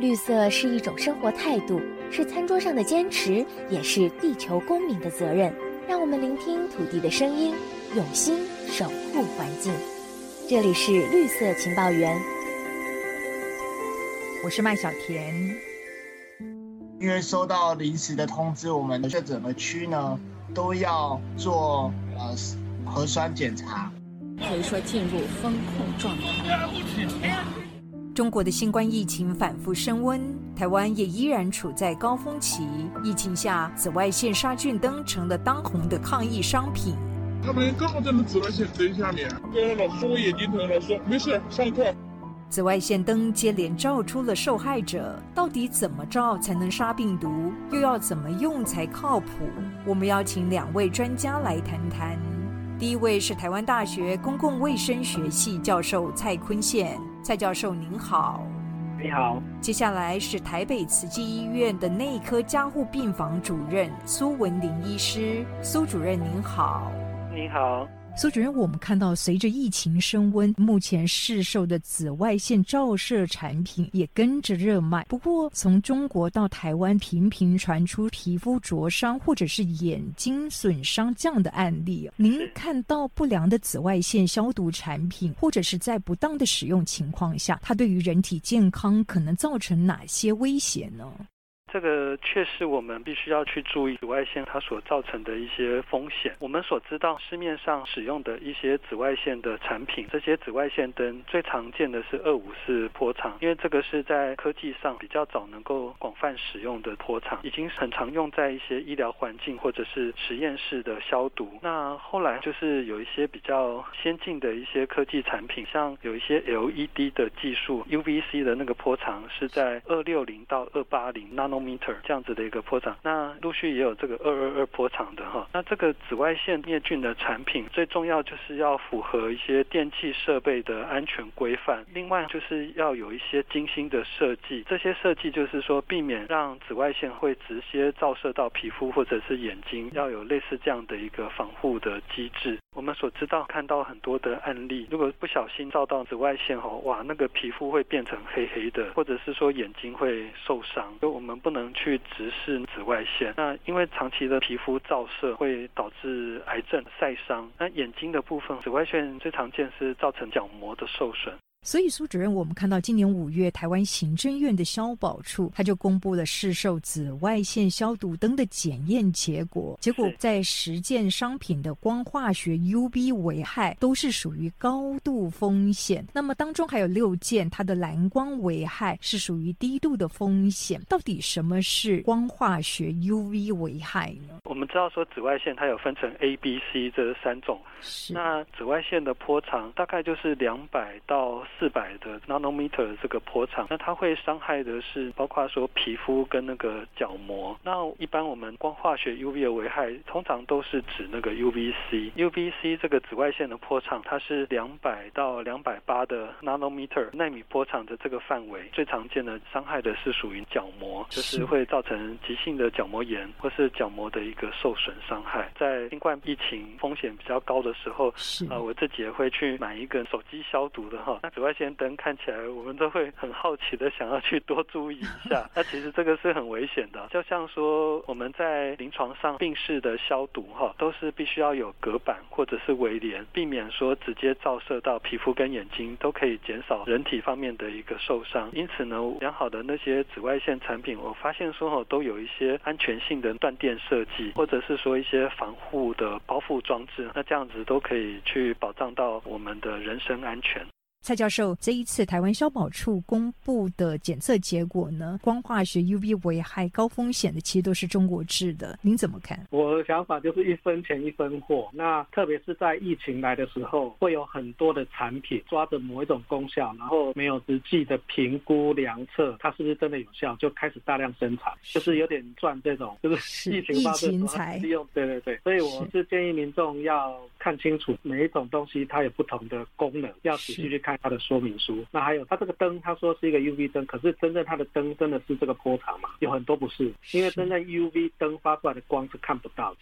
绿色是一种生活态度，是餐桌上的坚持，也是地球公民的责任。让我们聆听土地的声音，用心守护环境。这里是绿色情报员，我是麦小甜。因为收到临时的通知，我们这整个区呢都要做呃核酸检查，可以说进入风控状态。中国的新冠疫情反复升温，台湾也依然处在高峰期。疫情下，紫外线杀菌灯成了当红的抗疫商品。他们刚好在那紫外线灯下面，跟老师说我眼睛疼，老师说没事，上课。紫外线灯接连照出了受害者，到底怎么照才能杀病毒？又要怎么用才靠谱？我们邀请两位专家来谈谈。第一位是台湾大学公共卫生学系教授蔡坤宪。蔡教授您好，你好。接下来是台北慈济医院的内科加护病房主任苏文林医师，苏主任您好，你好。苏主任，我们看到随着疫情升温，目前市售的紫外线照射产品也跟着热卖。不过，从中国到台湾，频频传出皮肤灼伤或者是眼睛损伤这样的案例。您看到不良的紫外线消毒产品，或者是在不当的使用情况下，它对于人体健康可能造成哪些威胁呢？这个确实我们必须要去注意紫外线它所造成的一些风险。我们所知道市面上使用的一些紫外线的产品，这些紫外线灯最常见的是二五四波长，因为这个是在科技上比较早能够广泛使用的波长，已经很常用在一些医疗环境或者是实验室的消毒。那后来就是有一些比较先进的一些科技产品，像有一些 LED 的技术，UVC 的那个波长是在二六零到二八零 nano。Meter 这样子的一个波长，那陆续也有这个二二二波长的哈。那这个紫外线灭菌的产品，最重要就是要符合一些电气设备的安全规范。另外就是要有一些精心的设计，这些设计就是说避免让紫外线会直接照射到皮肤或者是眼睛，要有类似这样的一个防护的机制。我们所知道看到很多的案例，如果不小心照到紫外线哦，哇，那个皮肤会变成黑黑的，或者是说眼睛会受伤。就我们不能去直视紫外线，那因为长期的皮肤照射会导致癌症、晒伤。那眼睛的部分，紫外线最常见是造成角膜的受损。所以苏主任，我们看到今年五月，台湾行政院的消保处他就公布了市售紫外线消毒灯的检验结果，结果在十件商品的光化学 UV 危害都是属于高度风险。那么当中还有六件它的蓝光危害是属于低度的风险。到底什么是光化学 UV 危害呢？我们知道说紫外线它有分成 A、B、C 这三种，那紫外线的波长大概就是两百到。四百的 nanometer 这个波长，那它会伤害的是包括说皮肤跟那个角膜。那一般我们光化学 UV 的危害，通常都是指那个 UVC。UVC 这个紫外线的波长，它是两百到两百八的 nanometer 纳米波长的这个范围，最常见的伤害的是属于角膜，就是会造成急性的角膜炎或是角膜的一个受损伤害。在新冠疫情风险比较高的时候，啊，我自己也会去买一个手机消毒的哈。那紫外线灯看起来，我们都会很好奇的想要去多注意一下。那其实这个是很危险的，就像说我们在临床上病室的消毒哈，都是必须要有隔板或者是围帘，避免说直接照射到皮肤跟眼睛，都可以减少人体方面的一个受伤。因此呢，良好的那些紫外线产品，我发现说哦，都有一些安全性的断电设计，或者是说一些防护的包覆装置，那这样子都可以去保障到我们的人身安全。蔡教授，这一次台湾消保处公布的检测结果呢，光化学 UV 危害高风险的，其实都是中国制的，您怎么看？我的想法就是一分钱一分货。那特别是在疫情来的时候，会有很多的产品抓着某一种功效，然后没有实际的评估量测，它是不是真的有效，就开始大量生产，就是有点赚这种，就是疫情发生利用。对对对，所以我是建议民众要看清楚每一种东西它有不同的功能，要仔细去看它的说明书。那还有它这个灯，它说是一个 UV 灯，可是真正它的灯真的是这个波长吗？有很多不是，因为真正 UV 灯发出来的光是看不到的。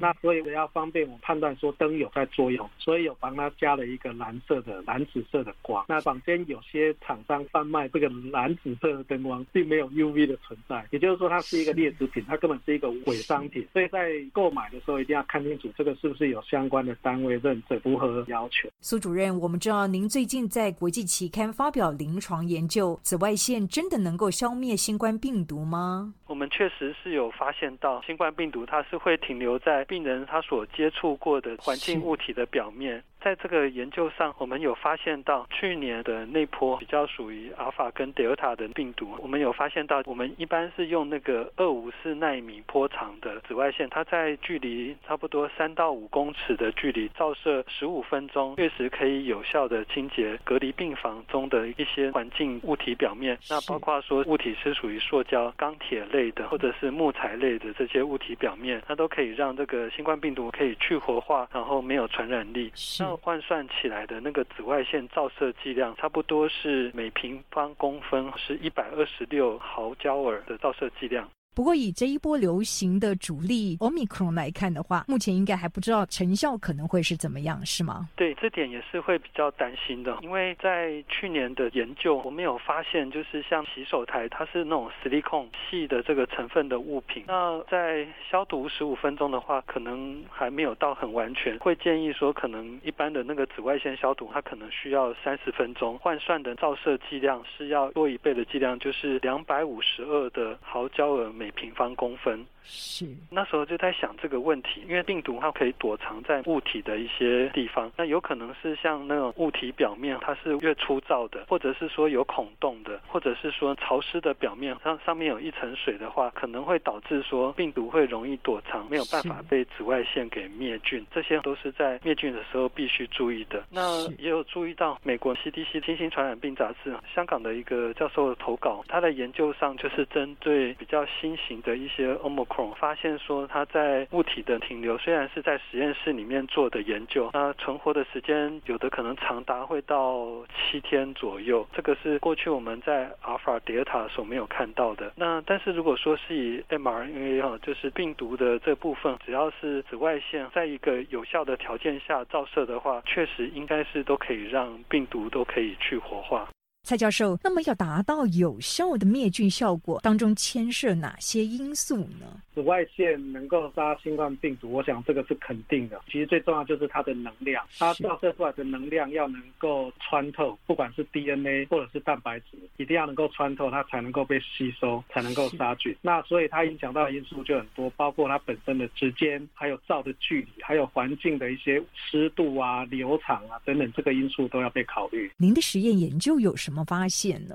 那所以我要方便我判断说灯有在作用，所以有帮它加了一个蓝色的蓝紫色的光。那坊间有些厂商贩卖这个蓝紫色的灯光，并没有 UV 的存在，也就是说它是一个劣质品，它根本是一个伪商品。所以在购买的时候一定要看清楚这个是不是有相关的单位认证，符合要求。苏主任，我们知道您最近在国际期刊发表临床研究，紫外线真的能够消灭新冠病毒吗？我们确实是有发现到新冠病毒，它是会停留在病人他所接触过的环境物体的表面。在这个研究上，我们有发现到去年的那波比较属于阿尔法跟德尔塔的病毒，我们有发现到，我们一般是用那个二五四纳米波长的紫外线，它在距离差不多三到五公尺的距离照射十五分钟，确实可以有效的清洁隔离病房中的一些环境物体表面。那包括说物体是属于塑胶、钢铁类的，或者是木材类的这些物体表面，它都可以让这个新冠病毒可以去活化，然后没有传染力。那换算起来的那个紫外线照射剂量，差不多是每平方公分是一百二十六毫焦耳的照射剂量。不过，以这一波流行的主力 Omicron 来看的话，目前应该还不知道成效可能会是怎么样，是吗？对，这点也是会比较担心的，因为在去年的研究，我们有发现，就是像洗手台，它是那种 silicone 细的这个成分的物品，那在消毒十五分钟的话，可能还没有到很完全，会建议说，可能一般的那个紫外线消毒，它可能需要三十分钟，换算的照射剂量是要多一倍的剂量，就是两百五十二的毫焦耳每。每平方公分。是。那时候就在想这个问题，因为病毒它可以躲藏在物体的一些地方，那有可能是像那种物体表面它是越粗糙的，或者是说有孔洞的，或者是说潮湿的表面上上面有一层水的话，可能会导致说病毒会容易躲藏，没有办法被紫外线给灭菌。这些都是在灭菌的时候必须注意的。那也有注意到美国 CDC 新型传染病杂志香港的一个教授的投稿，他的研究上就是针对比较型的一些 omicron 发现说，它在物体的停留虽然是在实验室里面做的研究，那存活的时间有的可能长达会到七天左右，这个是过去我们在阿尔法、德尔塔所没有看到的。那但是如果说是以 mRNA 哈，就是病毒的这部分，只要是紫外线在一个有效的条件下照射的话，确实应该是都可以让病毒都可以去活化。蔡教授，那么要达到有效的灭菌效果，当中牵涉哪些因素呢？紫外线能够杀新冠病毒，我想这个是肯定的。其实最重要就是它的能量，它照射出来的能量要能够穿透，不管是 DNA 或者是蛋白质，一定要能够穿透，它才能够被吸收，才能够杀菌。那所以它影响到的因素就很多，包括它本身的时间，还有照的距离，还有环境的一些湿度啊、流场啊等等，这个因素都要被考虑。您的实验研究有什么？怎么发现呢？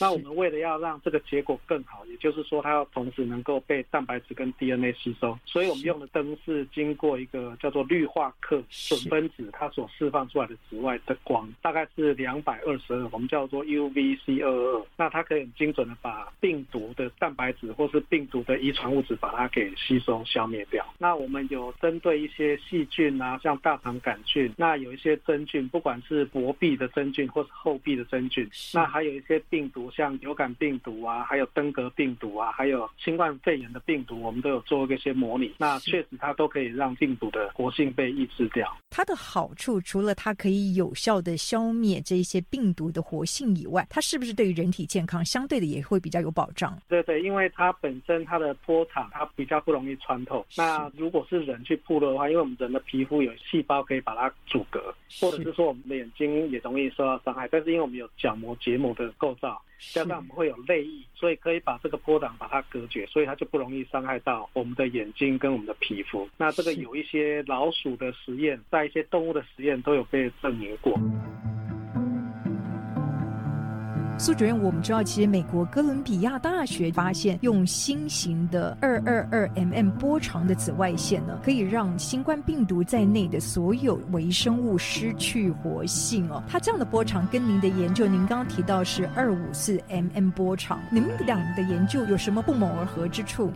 那我们为了要让这个结果更好，也就是说，它要同时能够被蛋白质跟 DNA 吸收，所以我们用的灯是经过一个叫做氯化克准分子，它所释放出来的紫外的光，大概是两百二十二，我们叫做 UVC 二二。那它可以很精准的把病毒的蛋白质或是病毒的遗传物质把它给吸收消灭掉。那我们有针对一些细菌啊，像大肠杆菌，那有一些真菌，不管是薄壁的真菌或是厚壁的真菌，那还有一些病毒。像流感病毒啊，还有登革病毒啊，还有新冠肺炎的病毒，我们都有做一些模拟。那确实，它都可以让病毒的活性被抑制掉。它的好处，除了它可以有效的消灭这些病毒的活性以外，它是不是对于人体健康相对的也会比较有保障？对对，因为它本身它的波长它比较不容易穿透。那如果是人去扑的话，因为我们人的皮肤有细胞可以把它阻隔，或者是说我们的眼睛也容易受到伤害。但是因为我们有角膜结膜的构造。加上我们会有泪液，所以可以把这个波长把它隔绝，所以它就不容易伤害到我们的眼睛跟我们的皮肤。那这个有一些老鼠的实验，在一些动物的实验都有被证明过。苏主任，我们知道，其实美国哥伦比亚大学发现，用新型的二二二 mm 波长的紫外线呢，可以让新冠病毒在内的所有微生物失去活性哦。它这样的波长跟您的研究，您刚刚提到是二五四 mm 波长，你们俩的研究有什么不谋而合之处？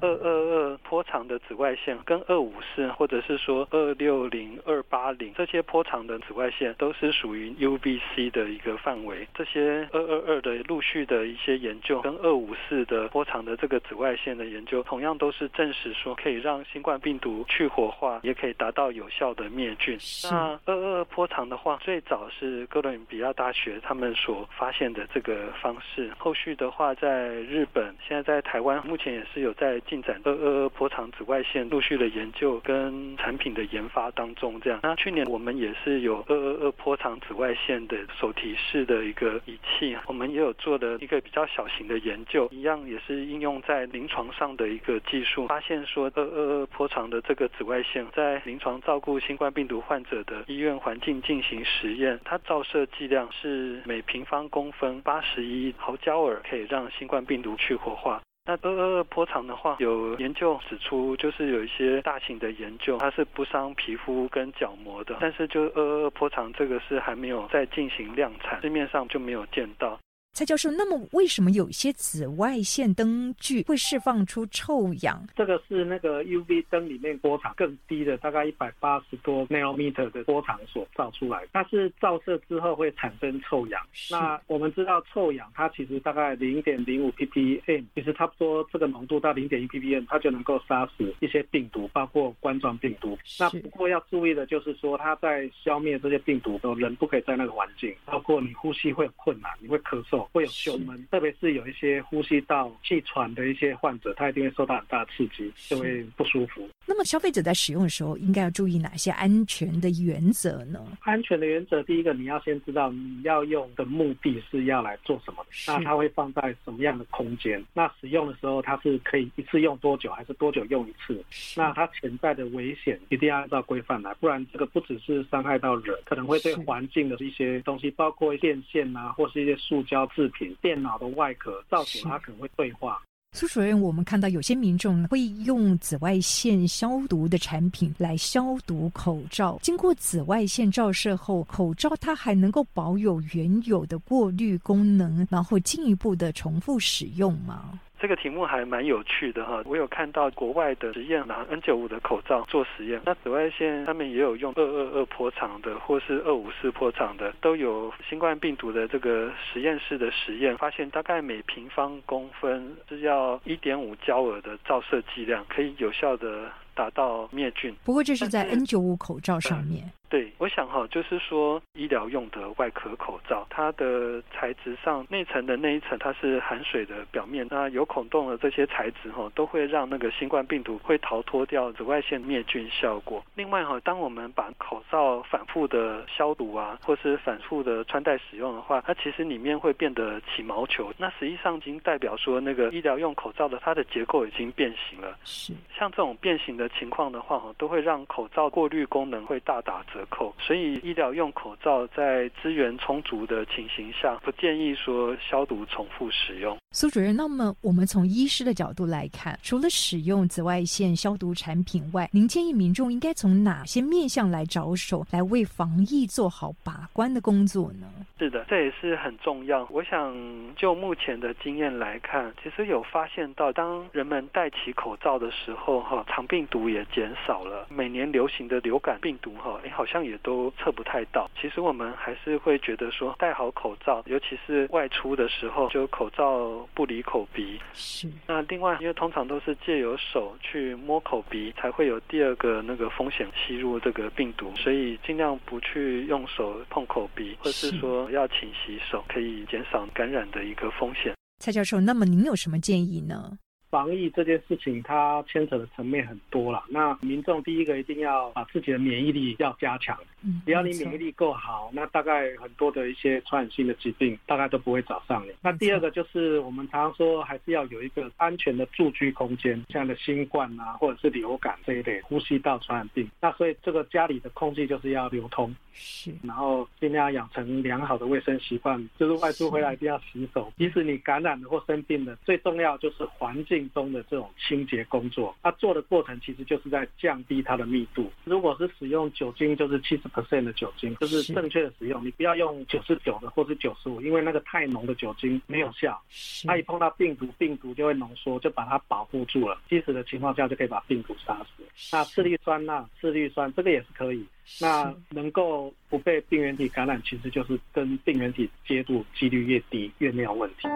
二二二波长的紫外线跟二五四或者是说二六零、二八零这些波长的紫外线都是属于 UVC 的一个范围。这些二二二的陆续的一些研究跟二五四的波长的这个紫外线的研究，同样都是证实说可以让新冠病毒去活化，也可以达到有效的灭菌。那二二波长的话，最早是哥伦比亚大学他们所发现的这个方式。后续的话，在日本，现在在台湾，目前也是有在进展二二二波长紫外线陆续的研究跟产品的研发当中。这样，那去年我们也是有二二二波长紫外线的手提式的一个仪器，我们也有做的一个比较小型的研究，一样也是应用在临床上的一个技术，发现说二二二波长的这个紫外线在临床照顾新冠病毒患者的医院环境进行实验，它照射剂量是每平方公分八十一毫焦耳，可以让新冠病毒去活化。那二二二波长的话，有研究指出，就是有一些大型的研究，它是不伤皮肤跟角膜的，但是就二二二波长这个是还没有在进行量产，市面上就没有见到。蔡教授，那么为什么有一些紫外线灯具会释放出臭氧？这个是那个 UV 灯里面波长更低的，大概一百八十多 nanometer 的波长所照出来。它是照射之后会产生臭氧。那我们知道臭氧它其实大概零点零五 ppm，其实差不多这个浓度到零点一 ppm，它就能够杀死一些病毒，包括冠状病毒。那不过要注意的就是说，它在消灭这些病毒的时候，人不可以在那个环境，包括你呼吸会有困难，你会咳嗽。会有胸闷，特别是有一些呼吸道气喘的一些患者，他一定会受到很大刺激，就会不舒服。消费者在使用的时候，应该要注意哪些安全的原则呢？安全的原则，第一个你要先知道你要用的目的是要来做什么，那它会放在什么样的空间？那使用的时候它是可以一次用多久，还是多久用一次？那它潜在的危险一定要按照规范来，不然这个不只是伤害到人，可能会对环境的一些东西，包括电线啊，或是一些塑胶。制品、电脑的外壳，造成它可能会退化。苏主任，我们看到有些民众会用紫外线消毒的产品来消毒口罩，经过紫外线照射后，口罩它还能够保有原有的过滤功能，然后进一步的重复使用吗？这个题目还蛮有趣的哈，我有看到国外的实验拿 N95 的口罩做实验，那紫外线他们也有用二二二波长的或是二五四波长的，都有新冠病毒的这个实验室的实验，发现大概每平方公分是要一点五焦耳的照射剂量，可以有效的达到灭菌。不过这是在 N 九五口罩上面。对，我想哈，就是说医疗用的外科口罩，它的材质上内层的那一层它是含水的表面，那有孔洞的这些材质哈，都会让那个新冠病毒会逃脱掉紫外线灭菌效果。另外哈，当我们把口罩反复的消毒啊，或是反复的穿戴使用的话，它其实里面会变得起毛球，那实际上已经代表说那个医疗用口罩的它的结构已经变形了。是，像这种变形的情况的话哈，都会让口罩过滤功能会大打折。扣，所以医疗用口罩在资源充足的情形下，不建议说消毒重复使用。苏主任，那么我们从医师的角度来看，除了使用紫外线消毒产品外，您建议民众应该从哪些面向来着手，来为防疫做好把关的工作呢？是的，这也是很重要。我想就目前的经验来看，其实有发现到，当人们戴起口罩的时候，哈，肠病毒也减少了。每年流行的流感病毒，哈，哎，好像也都测不太到。其实我们还是会觉得说，戴好口罩，尤其是外出的时候，就口罩不离口鼻。是。那另外，因为通常都是借由手去摸口鼻，才会有第二个那个风险吸入这个病毒，所以尽量不去用手碰口鼻，或是说。要勤洗手，可以减少感染的一个风险。蔡教授，那么您有什么建议呢？防疫这件事情，它牵扯的层面很多了。那民众第一个一定要把自己的免疫力要加强。嗯，只要你免疫力够好，那大概很多的一些传染性的疾病大概都不会找上你。那第二个就是我们常常说，还是要有一个安全的住居空间，像的新冠啊，或者是流感这一类呼吸道传染病。那所以这个家里的空气就是要流通。是。然后尽量养成良好的卫生习惯，就是外出回来一定要洗手。即使你感染了或生病了，最重要就是环境。病中的这种清洁工作。它做的过程其实就是在降低它的密度。如果是使用酒精，就是七十 percent 的酒精，就是正确的使用。你不要用九十九的或是九十五，因为那个太浓的酒精没有效。它一碰到病毒，病毒就会浓缩，就把它保护住了。即使的情况下就可以把病毒杀死。那次氯酸钠、次氯酸这个也是可以。那能够不被病原体感染，其实就是跟病原体接触几率越低越没有问题。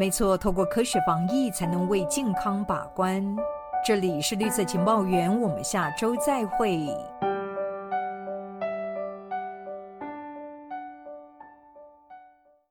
没错，透过科学防疫才能为健康把关。这里是绿色情报员，我们下周再会。